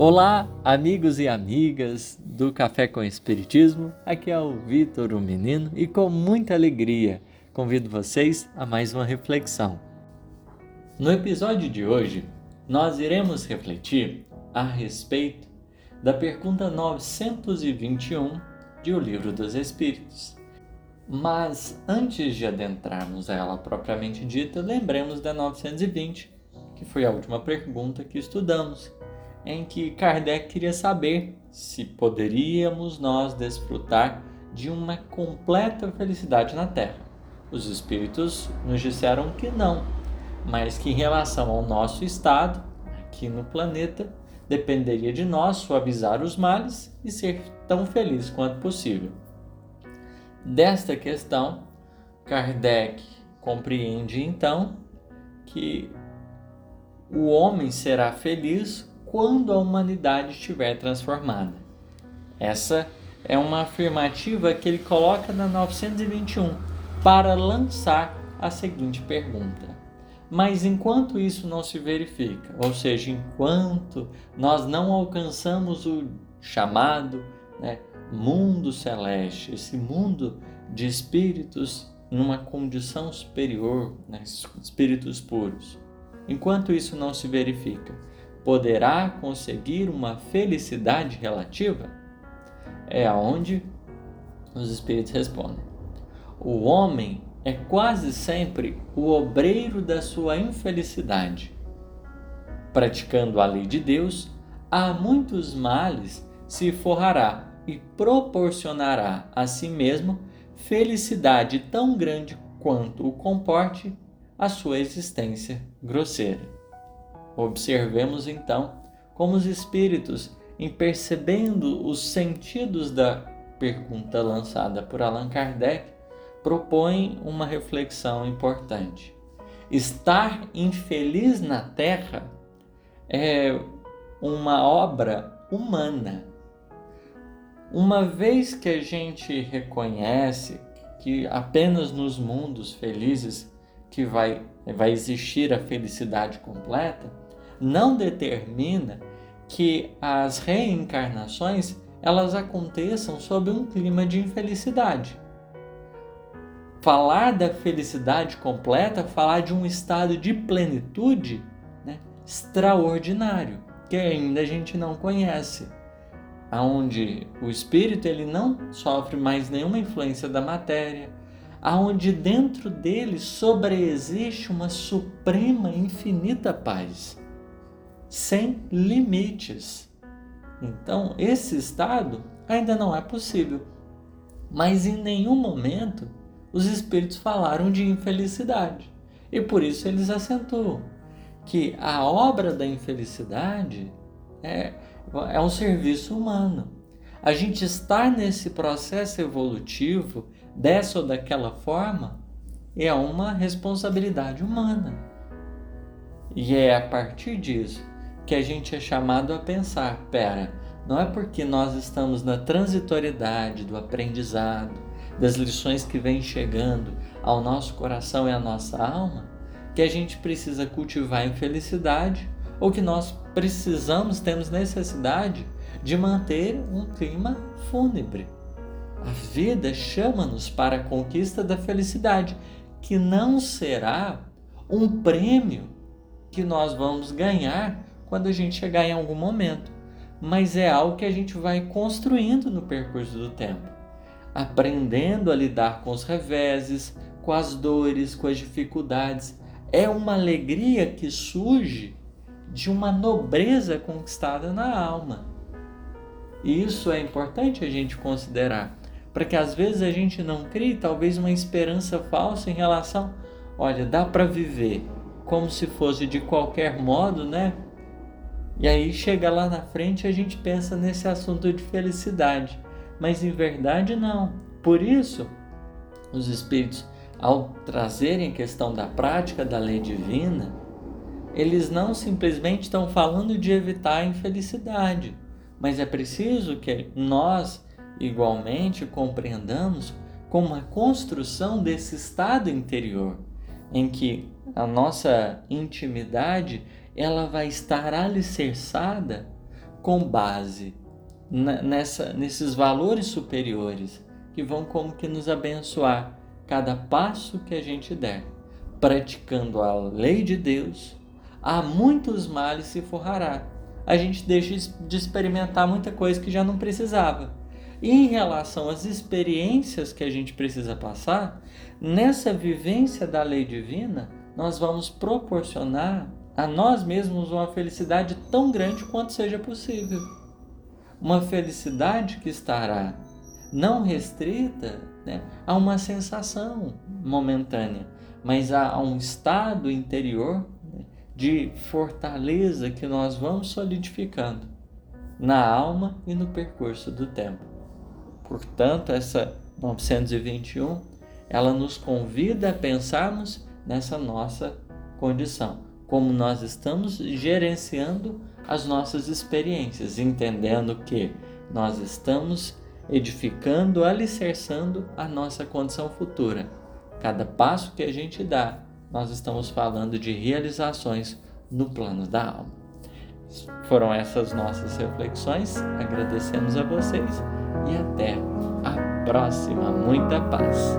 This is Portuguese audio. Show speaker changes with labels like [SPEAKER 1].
[SPEAKER 1] Olá, amigos e amigas do Café com Espiritismo. Aqui é o Vitor, o menino, e com muita alegria convido vocês a mais uma reflexão. No episódio de hoje, nós iremos refletir a respeito da pergunta 921 de O Livro dos Espíritos. Mas antes de adentrarmos a ela propriamente dita, lembremos da 920, que foi a última pergunta que estudamos em que Kardec queria saber se poderíamos nós desfrutar de uma completa felicidade na Terra. Os espíritos nos disseram que não, mas que em relação ao nosso estado aqui no planeta, dependeria de nós suavizar os males e ser tão feliz quanto possível. Desta questão, Kardec compreende então que o homem será feliz quando a humanidade estiver transformada. Essa é uma afirmativa que ele coloca na 921 para lançar a seguinte pergunta. Mas enquanto isso não se verifica, ou seja, enquanto nós não alcançamos o chamado né, mundo celeste, esse mundo de espíritos numa condição superior, né, espíritos puros, enquanto isso não se verifica, poderá conseguir uma felicidade relativa? É aonde os espíritos respondem. O homem é quase sempre o obreiro da sua infelicidade. Praticando a lei de Deus, a muitos males se forrará e proporcionará a si mesmo felicidade tão grande quanto o comporte a sua existência grosseira. Observemos então como os espíritos, em percebendo os sentidos da pergunta lançada por Allan Kardec, propõem uma reflexão importante. Estar infeliz na Terra é uma obra humana. Uma vez que a gente reconhece que apenas nos mundos felizes que vai, vai existir a felicidade completa, não determina que as reencarnações elas aconteçam sob um clima de infelicidade. Falar da felicidade completa, falar de um estado de plenitude né, extraordinário, que ainda a gente não conhece, aonde o espírito ele não sofre mais nenhuma influência da matéria, aonde dentro dele sobreexiste uma suprema infinita paz sem limites. Então, esse estado ainda não é possível. Mas em nenhum momento os espíritos falaram de infelicidade. E por isso eles acentuam que a obra da infelicidade é, é um serviço humano. A gente estar nesse processo evolutivo dessa ou daquela forma é uma responsabilidade humana. E é a partir disso que a gente é chamado a pensar: pera, não é porque nós estamos na transitoriedade do aprendizado, das lições que vêm chegando ao nosso coração e à nossa alma, que a gente precisa cultivar infelicidade ou que nós precisamos, temos necessidade de manter um clima fúnebre. A vida chama-nos para a conquista da felicidade, que não será um prêmio que nós vamos ganhar quando a gente chegar em algum momento, mas é algo que a gente vai construindo no percurso do tempo, aprendendo a lidar com os reveses, com as dores, com as dificuldades. É uma alegria que surge de uma nobreza conquistada na alma. E isso é importante a gente considerar, para que às vezes a gente não crie talvez uma esperança falsa em relação, olha, dá para viver como se fosse de qualquer modo, né? E aí chega lá na frente a gente pensa nesse assunto de felicidade, mas em verdade não. Por isso, os espíritos, ao trazerem a questão da prática da lei divina, eles não simplesmente estão falando de evitar a infelicidade, mas é preciso que nós igualmente compreendamos como a construção desse estado interior, em que a nossa intimidade ela vai estar alicerçada com base nessa, nesses valores superiores que vão como que nos abençoar cada passo que a gente der, praticando a lei de Deus, há muitos males se forrará. A gente deixa de experimentar muita coisa que já não precisava. E em relação às experiências que a gente precisa passar, nessa vivência da lei divina, nós vamos proporcionar a nós mesmos uma felicidade tão grande quanto seja possível. Uma felicidade que estará não restrita né, a uma sensação momentânea, mas a, a um estado interior né, de fortaleza que nós vamos solidificando na alma e no percurso do tempo. Portanto, essa 921, ela nos convida a pensarmos nessa nossa condição, como nós estamos gerenciando as nossas experiências, entendendo que nós estamos edificando, alicerçando a nossa condição futura. Cada passo que a gente dá, nós estamos falando de realizações no plano da alma. Foram essas nossas reflexões. Agradecemos a vocês e até a próxima. Muita paz.